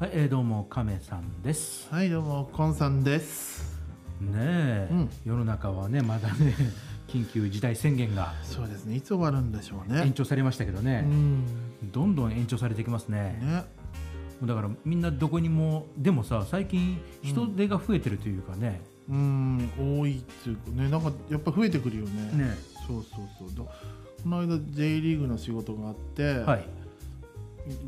はい、えー、どうも亀さんです。はいどうもコンさんです。ねえ、うん。世の中はねまだね 緊急事態宣言がそうですね。いつ終わるんでしょうね。延長されましたけどうね、ん。どんどん延長されていきますね。ね。だからみんなどこにもでもさ最近人手が増えてるというかね。うん多いっていうかね。なんかやっぱ増えてくるよね。ね。そうそうそう。だこの間 J リーグの仕事があって、はい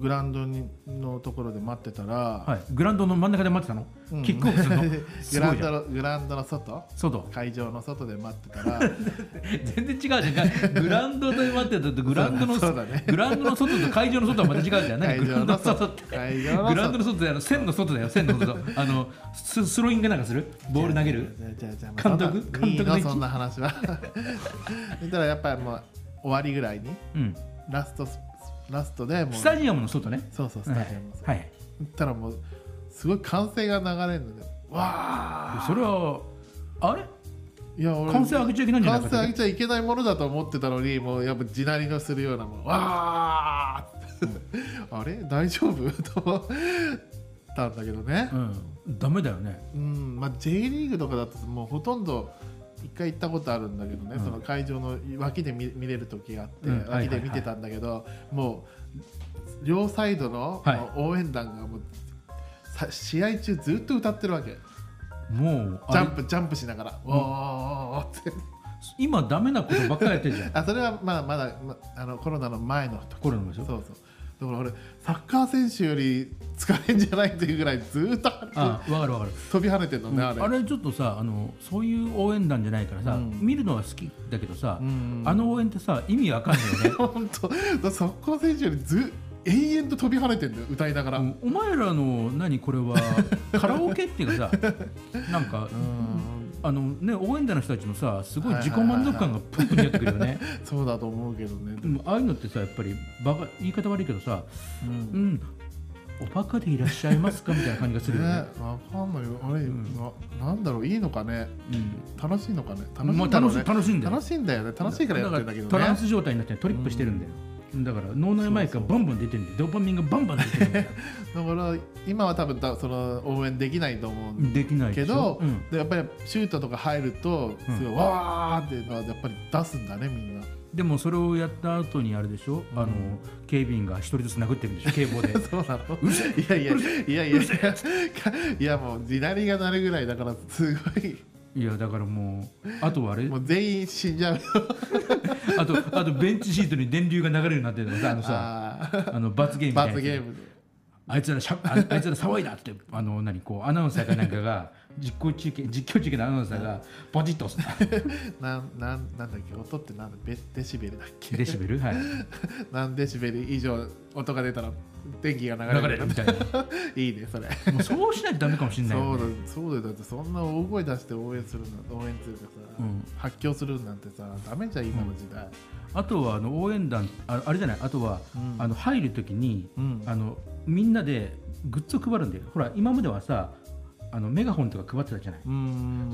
グラウンドにのところで待ってたら、はい。グラウンドの真ん中で待ってたの、うん。キックオフするの？すグラウンドのグラウンドの外？外。会場の外で待ってたら。全然違うじゃん。グラウンドで待ってたとグラウンドのグラウンドの外と会場の外はまた違うじゃん。何グラウンドの外って。会場のグラウンドの外外であの線の外だよ。線の外。あのススローイングなんかする？ボール投げる？監督？監督の？そんな話は。そしたらやっぱりもう終わりぐらいにうん。ラストスラストでもうスタジアムの外ね。そうそうスタジアムのはい、はい。そしたらもうすごい歓声が流れるので。わあ。それはあれ？いや俺歓声上げちゃいけないんじゃない歓か声上げちゃいけないものだと思ってたのにもうやっぱ地鳴りのするようなもうわあ。あれ？大丈夫？と思ったんだけどね。うん。ダメだよね。うん。まあ J リーグとかだともうほとんど一回行ったことあるんだけどね、うん。その会場の脇で見見れる時があって、うん。はいはいはい。脇で見てたんだけど、もう両サイドの応援団がもうさ試合中ずっと歌ってるわけ。もうジャンプジャンプしながら「おーおーおーって。今ダメなことばっかりやってるじゃん。あそれはまだまだ、ま、あのコロナの前の時。コロナでしょ？そうそうだから俺サッカー選手より疲れんじゃないっていうぐらいずっとあわかるわかる。飛び跳ねてるのね、あれ。あれちょっとさあのそういう応援団じゃないからさ、うん。見るのは好きだけどさ、うん。あの応援ってさ意味わかんないよね。本当。サッカー選手よりず永遠と飛び跳ねてんだよ歌いながら、うん。お前らの何これはカラオケっていうかさ なんか、あのね応援団の人たちのさすごい自己満足感がプンプンにやってくるよね。そうだと思うけどね、でもああいうのってさやっぱりバカ言い方悪いけどさうん。うんおバカでいらっしゃいますかみたいな感じがするよね。ね、わかんないよ。あれ、ん。ななんだろう？いいのかね？うん。楽しいのかね？楽しいまあんだろうね楽しい楽しいんだよ。ね。楽しいからやってんだけどね。トランス状態になってトリップしてるんだよ、だから脳内マイクがバンバン出てるんでドーパミンがバンバン出てるん だから今は多分だその応援できないと思うんできないけど、うん。でやっぱりシュートとか入るとうん。すごいわーっていうのはやっぱり出すんだねみんな。でもそれをやった後にあれでしょ、あの警備員が一人ずつ殴ってるんでしょ？警棒で。そうなの。いやいやいやいやいやいやもう地鳴りが鳴るぐらいだからすごいいやだからもうあとはあれ？もう全員死んじゃう。よ あとあとベンチシートに電流が流れるようになってるのさあのさあの罰ゲームみたいなやつ。罰ゲーム。であいつらしゃああいつら騒いだってあの何こうアナウンサーかなんかが実行中継実況中継のアナウンサーがポチッと押す なんなんなんだっけ？音ってなんだ？ベデシベルだっけ？デシベル？はい。何デシベル以上音が出たら電気が流れる。みたいな。いいねそれ。もうそうしないとダメかもしれないよ、そうだね、そうだよ。だってそんな大声出して応援するなん応援するかさ、うん。発狂するなんてさダメじゃん今の時代、あとはあの応援団ああれじゃない？あとは、うん。あの入るときに、うん。あのみんなでグッズを配るんだよ。ほら今まではさあのメガホンとか配ってたじゃない、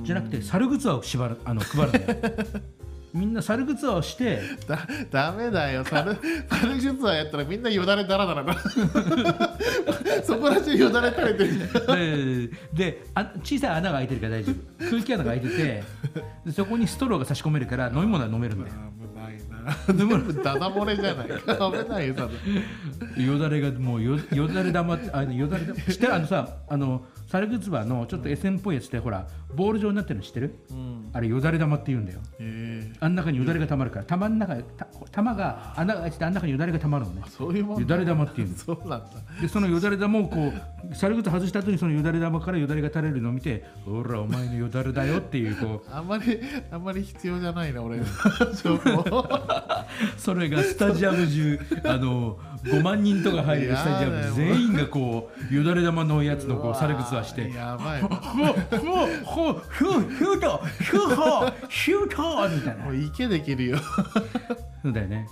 じゃなくて猿グッズを縛るあの配るんだよ みんな猿グッズをしてだダメだよ。サルサルグッズはやったらみんなよだれだらだらな そこら中よだれ垂れてるでであ小さい穴が開いてるから大丈夫。空気穴が開いててでそこにストローが差し込めるから飲み物は飲めるんだよ。危ないな。全部ダダ漏れじゃない。危ないよ多分よだれがもうよよだれ玉ってあのよだれ玉知ってるあのさあのサルグッズバーのちょっと SM っぽいやつってほらボール状になってるの知ってる？うん。あれよだれ玉って言うんだよ。え。あん中によだれがたまるから玉の中た玉が穴が開いててあん中によだれがたまるのね。ー、そういうもんよだれ玉っていうんですそうなんだ。でそのよだれ玉をこうサルグ外した後にそのよだれ玉からよだれが垂れるのを見てほらお前のよだれだよっていうこう。あんまりあんまり必要じゃないな俺。の情報 それがスタジアム中あの5万人とか入るスタジアム全員がこうよだれ玉のやつのこうサルグッズはしてやばい。ももうもうほうヒューヒュートヒューホーヒュートみたいな。う池できるよ。そうだよね。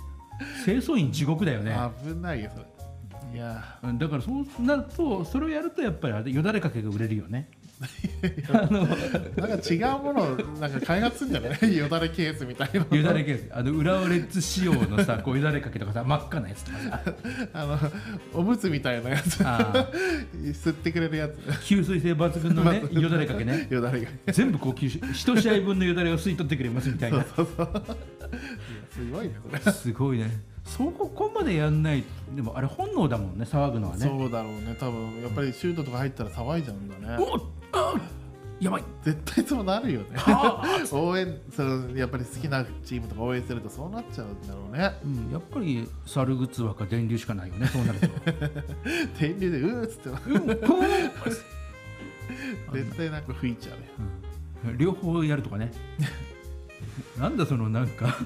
清掃員地獄だよね。危ないよそれ。いやうんだからそうなるとそれをやるとやっぱりよだれかけが売れるよねなんか違うものをなんか開発するんじゃない？よだれケースみたいなよだれケース。あの浦和レッズ仕様のさこうよだれかけとかさ真っ赤なやつとかさ。あのおむつみたいなやつ。あ吸ってくれるやつ。吸水性抜群のね よだれかけね。よだれが全部こう吸収一試合分のよだれを吸い取ってくれますみたいな。すごいねそれ。すごいね。そこまでやんないでもあれ本能だもんね騒ぐのはね。そうだろうね多分。やっぱりシュートとか入ったら騒いじゃうんだね。おっあやばい。絶対そうなるよね。は応援そのやっぱり好きなチームとか応援するとそうなっちゃうんだろうね。うん、やっぱり猿グッズはか電流しかないよねそうなると。天竜でうーっつって。うんこ絶対なんか吹いちゃうよう両方やるとかね。なんだそのなんか。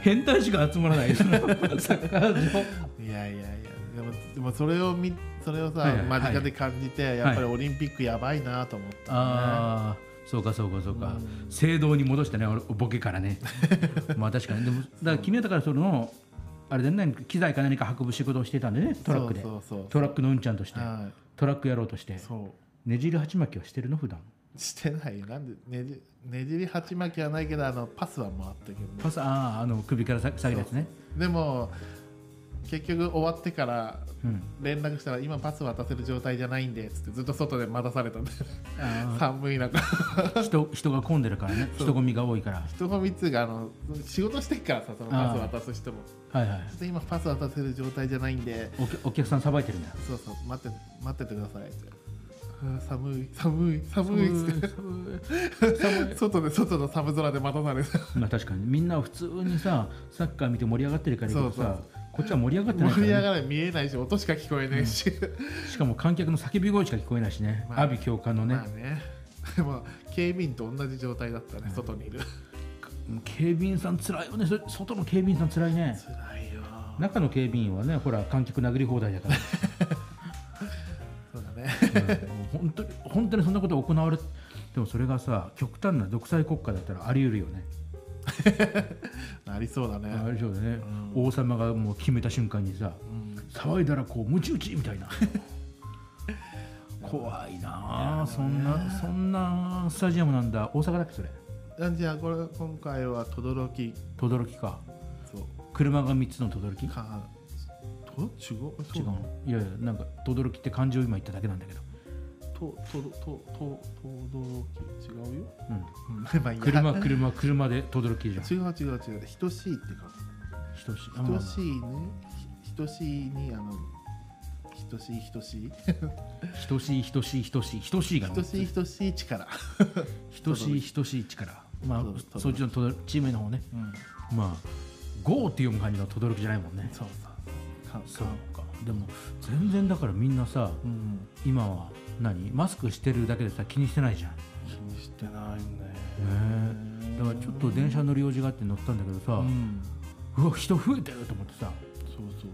変態しか集まらない。いやいやいやでもでもそれを見それをさ、はいはい間近で感じてやっぱりオリンピックやばいなと思った、ね。ああそうかそうかそうか。うん。正道に戻してね俺ボケからね。まあ確かに。でもだから君はだからそのあれでね機材か何か運ぶ仕事をしてたんでねトラックで。トラックのうんちゃんとして。はトラックやろうとして。ねじり鉢巻きはしてるの？普段。うしてないよ。なんでねじねじり鉢巻きはないけどあのパスは回ったけどね。パスあああの首からさ下げるやつね。でも結局終わってからうん。連絡したら今パス渡せる状態じゃないんでっつってずっと外で待たされたんで。あ 寒い中。ー人人が混んでるからね。人混みが多いから。人混みっつうかあの仕事してっからさそのパス渡す人も。はいはいで今パス渡せる状態じゃないんで。お客お客さんさばいてるんだ。そうそう。待って待っててください。って寒い寒い寒いっつって。外で外の寒空で待たされてまあ確かに。みんなは普通にさサッカー見て盛り上がってるからいいけどさこっちは盛り上がってないか盛り上ら、ね、がら見えないし音しか聞こえないし、しかも観客の叫び声しか聞こえないしね、まあ。阿鼻教官のね、まあね。でも警備員と同じ状態だったね、外にいる。警備員さんつらいよね。外の警備員さんつらいね。辛いよ。中の警備員はねほら観客殴り放題だから、そうだね。うん。本当に本当にそんなこと行われでもそれがさ極端な独裁国家だったらあり得るよね ありそうだね。あれでしょうね、王様がもう決めた瞬間にさうん。騒いだらこうムチ打ちみたいな。怖いなあそんなそんな。スタジアムなんだ。大阪だっけそれ？あじゃあこれ今回は轟。轟か。そう。車が3つの轟？かと違う？そう違う。のいやいやなんか轟って漢字を今言っただけなんだけど、とととと轟違うよ、うん、まあいい車車車で轟じゃん違う違う違う等しいってか等しい等しいね等しいにあの等しい等しい等しい等しい等しい等しいが等しい等しい力等しい等しい力まあそっちのチームの方ねうんまあ GO って読む感じの轟じゃないもんねそうそうそうかでも全然だからみんなさうん。今は何？マスクしてるだけでさ気にしてないじゃん。気にしてないんだよねだからちょっと電車乗る用事があって乗ったんだけどさ、うん。うわ人増えてると思ってさそうそう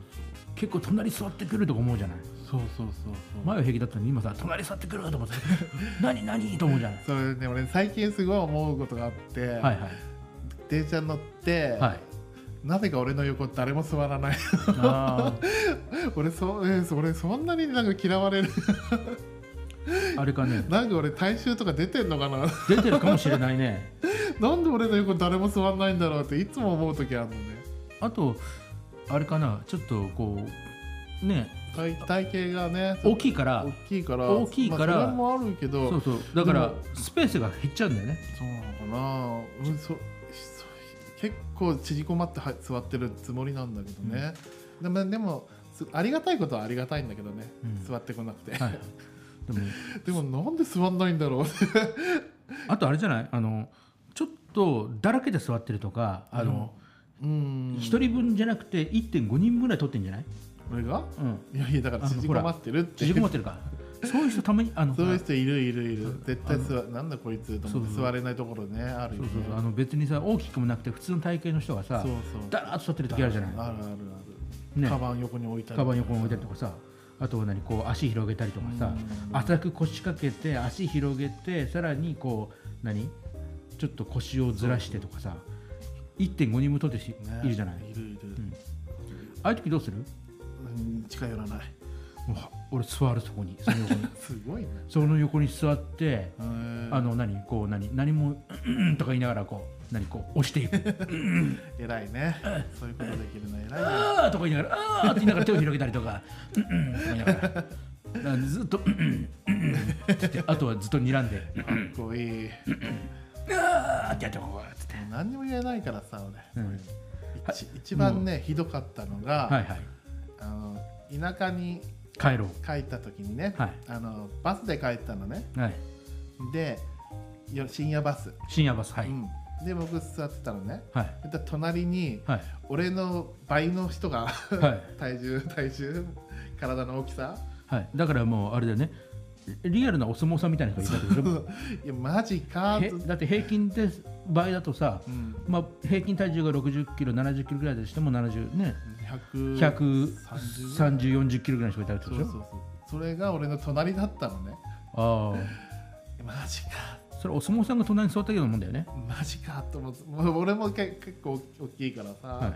結構隣座ってくるとか思うじゃない？そうそうそうそう。そう前は平気だったのに今さ隣座ってくると思って 何？何？と思うじゃない？それね俺最近すごい思うことがあって、はいはい。電車に乗って、はいなぜか俺の横誰も座らない。あ 俺そ,、えー俺そんなになんか嫌われる。ー あれかね。なんか俺大衆とか出てんのかな。出てるかもしれないね。なんで俺の横誰も座んないんだろうっていつも思う時あるのね。あとあれかな。ちょっとこうね。体体型がね大きいから。大きいから。大きいから。まあ、それもあるけど。そうそう。だからスペースが減っちゃうんだよね。そうなのかな、うん、そそ結構縮こまっては座ってるつもりなんだけどね、でもでもすありがたいことはありがたいんだけどね、うん。座ってこなくて、はい。でも でもなんで座んないんだろう。あとあれじゃない？あのちょっとだらけで座ってるとかあの、うん。一人分じゃなくて1.5人分ぐらい取ってんじゃない、俺が？うん、いやいやだからあ縮こまってるって。縮こまってるか。らそういう人たまにあのそういう人いるいるいる。絶対座なんだこいつと思って座れないところねあるよね。そうそうあの別にさ大きくもなくて普通の体型の人がさそうそう。だらーっと座ってる時あるじゃない。あるあるある、ね。カバン横に置いたりカバン横に置いたりとかさ。あとは何こう足広げたりとかさ。うん。浅く腰掛けて足広げてさらにこう何？ちょっと腰をずらしてとかさ。1.5人分取ってしね。いるじゃない。いるいる、ああいう時どうする？うん近寄らない俺座るそこにその横に。すごいねその横に座ってあの何こう何何もとか言いながらこう何こう押していく。偉いね。そういうことできるの偉いね。あーとか言いながらあーって言いながら手を広げたりとか。うんうんとか言いながら。ずっとうんうんうんってあとはずっと睨んで。かっこいい。あーってやってこうっつって。何にも言えないからさ俺、うん。一一番ねひどかったのが、はいはい。あの田舎に帰ろ帰った時にね、はい。あのバスで帰ったのね。うはい。でよ深夜バス、深夜バスはい。うん、で僕座ってたのね。はい。で隣にはい。俺の倍の人がはい。体重体重体の大きさはいだからもうあれだよねリアルなお相撲さんみたいな人がいたでしょいやマジかへだって平均で場合だとさ、うんまあ、平均体重が60キロ70キロぐらいでしても70ね100 13040キロぐらいの人がいたでしょ？そうそうそう。それが俺の隣だったのね。あマジか。あそれお相撲さんが隣に座ったようなもんだよね。マジかと思って。俺もけ結構大きいからさ、はい。は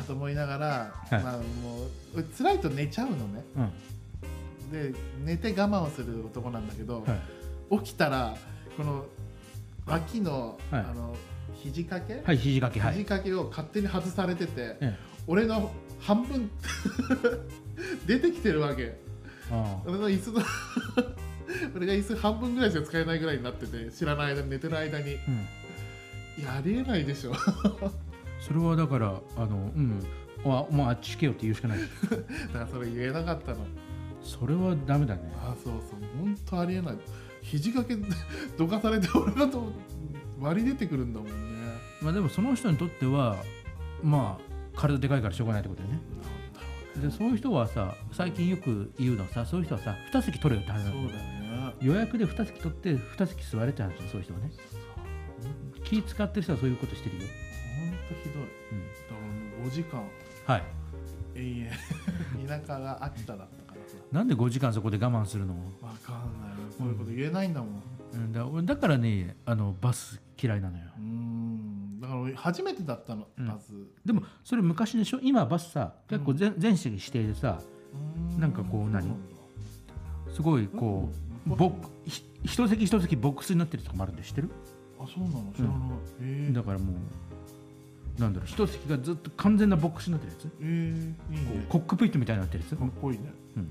あと思いながら、はい。まあもう辛いと寝ちゃうのね。うん。で寝て我慢をする男なんだけど、はい。起きたらこの脇の,、はい。あの肘掛け、はい肘掛けはい。肘掛けを勝手に外されてて、え俺の半分 出てきてるわけ。えあ俺の椅子の 俺が椅子半分ぐらいしか使えないぐらいになってて知らない間に寝てる間に。あうん。いやありえないでしょ。それはだからあのうん。あもうあっち行けよって言うしかない。だからそれ言えなかったの。それはダメだね。あそうそう。本当ありえない。肘掛けどかされて俺がと割り出てくるんだもんね。まあでもその人にとってはまあ体でかいからしょうがないってことだよね。でそういう人はさ最近よく言うのはさそういう人はさ2席取れよって話なのそうだよね。予約で2席取って2席座れって話そういう人はね。気使ってる人はそういうことしてるよ、本当ひどい。うん、だからもう5時間。はい。永遠。田舎が秋田だったからさ。なんで5時間そこで我慢するの、わかんない。そういうこと言えないんだもん。うん、だ俺だからねあのバス嫌いなのよ。うんだから俺初めてだったのうん。バスでもそれ昔でしょ？今バスさ結構全,、全席指定でさうなんかこう何？すごいこう、ボッひ一席一席ボックスになってるとこもあるんで知ってる？あそうなの？知らないえー。だからもうなんだろう一席がずっと完全なボックスになってるやつ、えーいいね。コックピットみたいになってるやつ、かっこいいね。うん、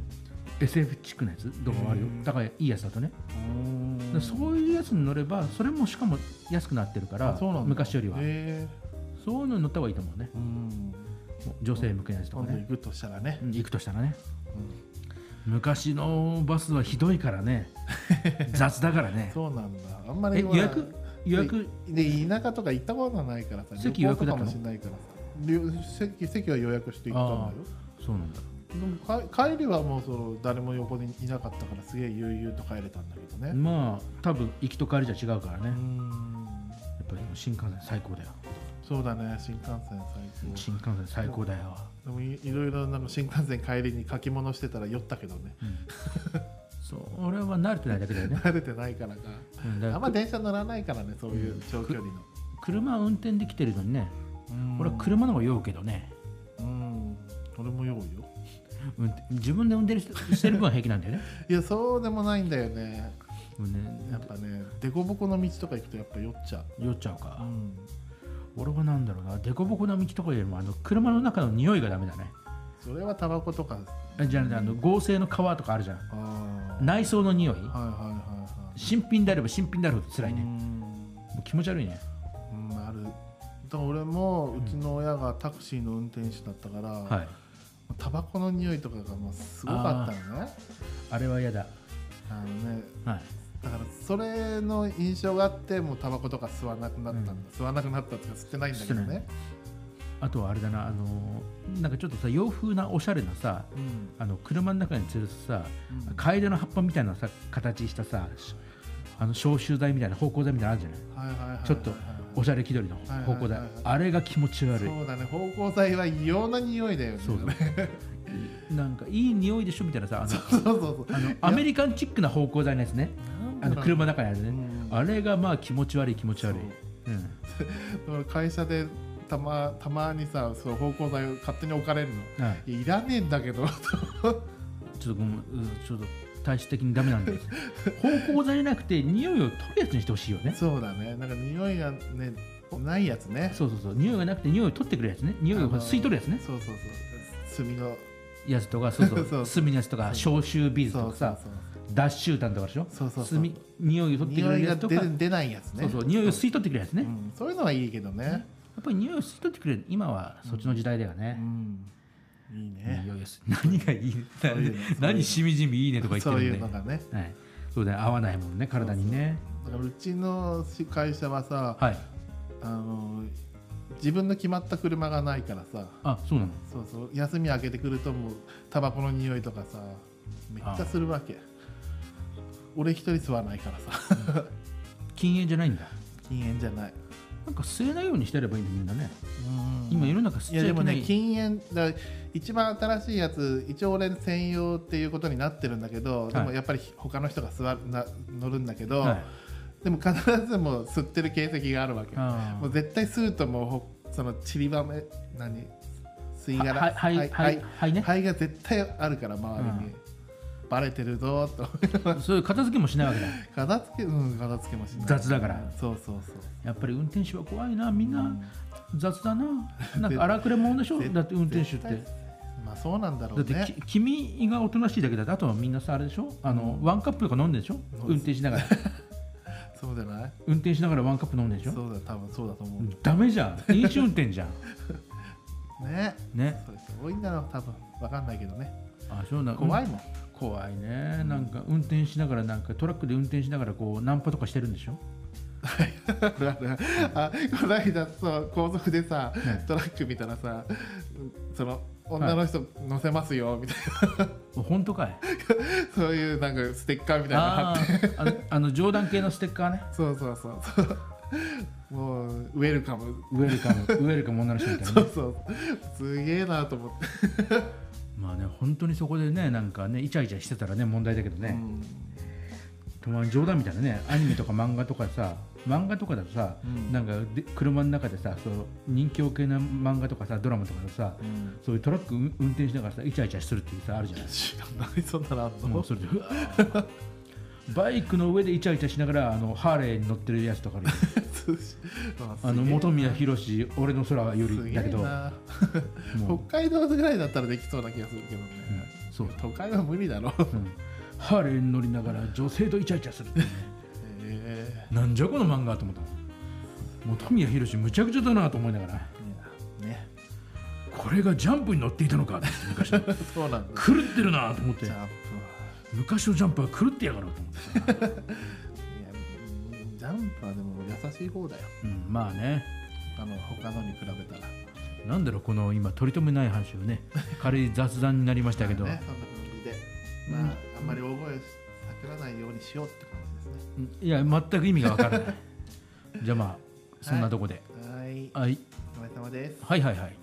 SF チックなやつ？どこもあるよ。だからいいやつだとね。でそういうやつに乗ればそれもしかも安くなってるから昔よりは、えそういうのに乗った方がいいと思うね。女性向けのやつとかね、行くとしたらね。うん行くとしたらね。昔のバスはひどいからね。雑だからね。そうなんだ。あんまりえ予約？予約？で田舎とか行ったことないからさ席予約だったの席席は予約して行ったんだよそうなんだ帰りはもうその誰も横にいなかったからすげえ悠々と帰れたんだけどね。まあ多分行きと帰りじゃ違うからね、うやんっぱり新幹線最高だよ。そうだね新幹線最高。新幹線最高だよ、でもいいろいろなんか新幹線帰りに書き物してたら酔ったけどね。うん、そう俺は慣れてないだけだよね、慣れてないからか。うんらあんま電車乗らないからねそういう長距離の。車運転できてるのにね。うん。俺は車の方が酔うけどね、うん。俺も酔うよ運転自分で運転してしてる分は平気なんだよね。いやそうでもないんだよね。ねやっぱね凸凹の道とか行くとやっぱ酔っちゃう。酔っちゃうか、ん。俺はなんだろうな凸凹な道とかよりもあの車の中の匂いがダメだね。それはタバコとかあじゃああの合成の革とかあるじゃん。内装の匂い。はいはいはいはい。新品であれば新品であるほど辛いね、気持ち悪いね。うんある。だから俺もうちの親がタクシーの運転手だったから、はいタバコの匂いとかがもうすごかったのね。あれは嫌だ。あのねはい。だからそれの印象があってもうタバコとか吸わなくなったんだ、うん。吸わなくなったっていうか吸ってないんだけどね。あとはあれだなあのなんかちょっとさ洋風なおしゃれなさうん。あの車の中に吊るすさうん。カエデの葉っぱみたいなさ形したさしあの消臭剤みたいな芳香剤みたいなのあるじゃない？はいはいはいはいちょっとおしゃれ気取りのはいはい芳香剤はい。はいあれが気持ち悪い。そうだね。芳香剤は異様な匂いだよね。そうそう。なんかいい匂いでしょみたいなさあのそうそうそうあのアメリカンチックな芳香剤のやつねあの車の中にあるね、うん。あれがまあ気持ち悪い気持ち悪い、う。ん、俺会社でたまたまにさそう芳香剤を勝手に置かれるの。はい。いらねえんだけど。ちょっとごめんちょっと体質的にダメなんで芳香剤じゃなくて匂いを取るやつにしてほしいよね。そうだね。なんか匂いがねないやつね。そうそうそう。匂いがなくて匂いを取ってくるやつね。匂いを吸い取るやつね。そうそうそう。炭の。やつとかそうそう。そう炭のやつとか消臭ビーズそうそうとかさ脱臭炭とかでしょ？そうそうそう。炭匂いを取ってくるやつとか。出出ないやつね。そうそう。匂いを吸い取ってくれるやつね、やうん。そういうのはいいけどね。っぱり匂いを吸い取ってくれる。今はそっちの時代だようね、んいいね。匂いを吸何がいい？何しみじみいいねとか言ってそうるんでいうのがね。はい、そうだよ。合わないもんね体にね。だからうちの会社はさはい。あの自分の決まった車がないからさ。あそうなの？そうそう。休み明けてくるともうタバコの匂いとかさめっちゃするわけ。俺一人吸わないからさ。禁煙じゃないんだ。禁煙じゃないなんか吸えないようにしてればいいんだみんなね。うん。今世の中吸っちゃいけない。ね禁煙だ一番新しいやつ一応俺専用っていうことになってるんだけど、でもやっぱり他の人が座るな乗るんだけど、はい。でも必ずも吸ってる形跡があるわけあもう絶対吸うともうほその散りばめ何？吸い殻？はいはいはいはが絶対あるから周りに、うんバレてるぞとそういう片付けもしないわけだ。片付けうん片付けもしない。雑だから。そうそうそう。やっぱり運転手は怖いなみんな。うん。雑だな。なんか荒くれ者でしょ？絶だって運転手って。まあそうなんだろだってうねき君がおとなしいだけだって。あとはみんなさあれでしょ？あのワンカップとか飲んでるでしょ？運転しながら。そうじゃない？運転しながらワンカップ飲んでるでしょ？そうだ多分そうだと思う、ダメじゃん。飲酒運転じゃん。ね。ね。そうです多いんだろう多分。わかんないけどね。あそうな怖いもん、怖いね。なんか運転しながらなんかトラックで運転しながらこうナンパとかしてるんでしょ？あこの間そう高速でさ、ね。トラック見たらさその女の人乗せますよみたいな、本当かい？そういうなんかステッカーみたいなの貼あって。ーあのあの冗談系のステッカーね。そうそうそうそう。もうウェルカム。ウェルカム。ウェルカム女の人みたいなね。そうそう。すげえなと思って、まあね本当にそこでねなんかねイチャイチャしてたらね問題だけどね、たまに冗談みたいなねアニメとか漫画とかさ漫画とかだとさ、うん。なんかで車の中でさそう人気系な漫画とかさドラマとかでさ、うん。そういうトラック運運転しながらさイチャイチャするっていうさあるじゃない。知らないそんなのあんの？もうそれでうわーバイクの上でイチャイチャしながらあのハーレーに乗ってるやつとかあるよ。あの本宮宏俺の空よすりだけど北海道ぐらいだったらできそうな気がするけどね、うん。そう、都会は無理だろう。ん。ハーレーに乗りながら女性とイチャイチャするってね。え。なんじゃこの漫画と思ったの。本宮宏むちゃくちゃだなと思いながら。これがジャンプに乗っていたのかって昔の。そうなんだ。狂ってるなと思って昔のジャンプは狂ってやがろうと思って。さ、いやうんジャンプはでも優しい方だよ。うん、まあね。あの他のに比べたら。なんだろうこの今取り留めない話をね。軽い雑談になりましたけど、ね、そんな感じで、まあ、あんまり大声叫らないようにしようって感じですね。いや全く意味がわからない。じゃあまあそんなとこで、はい、はい、お疲れ様です。はいはいはい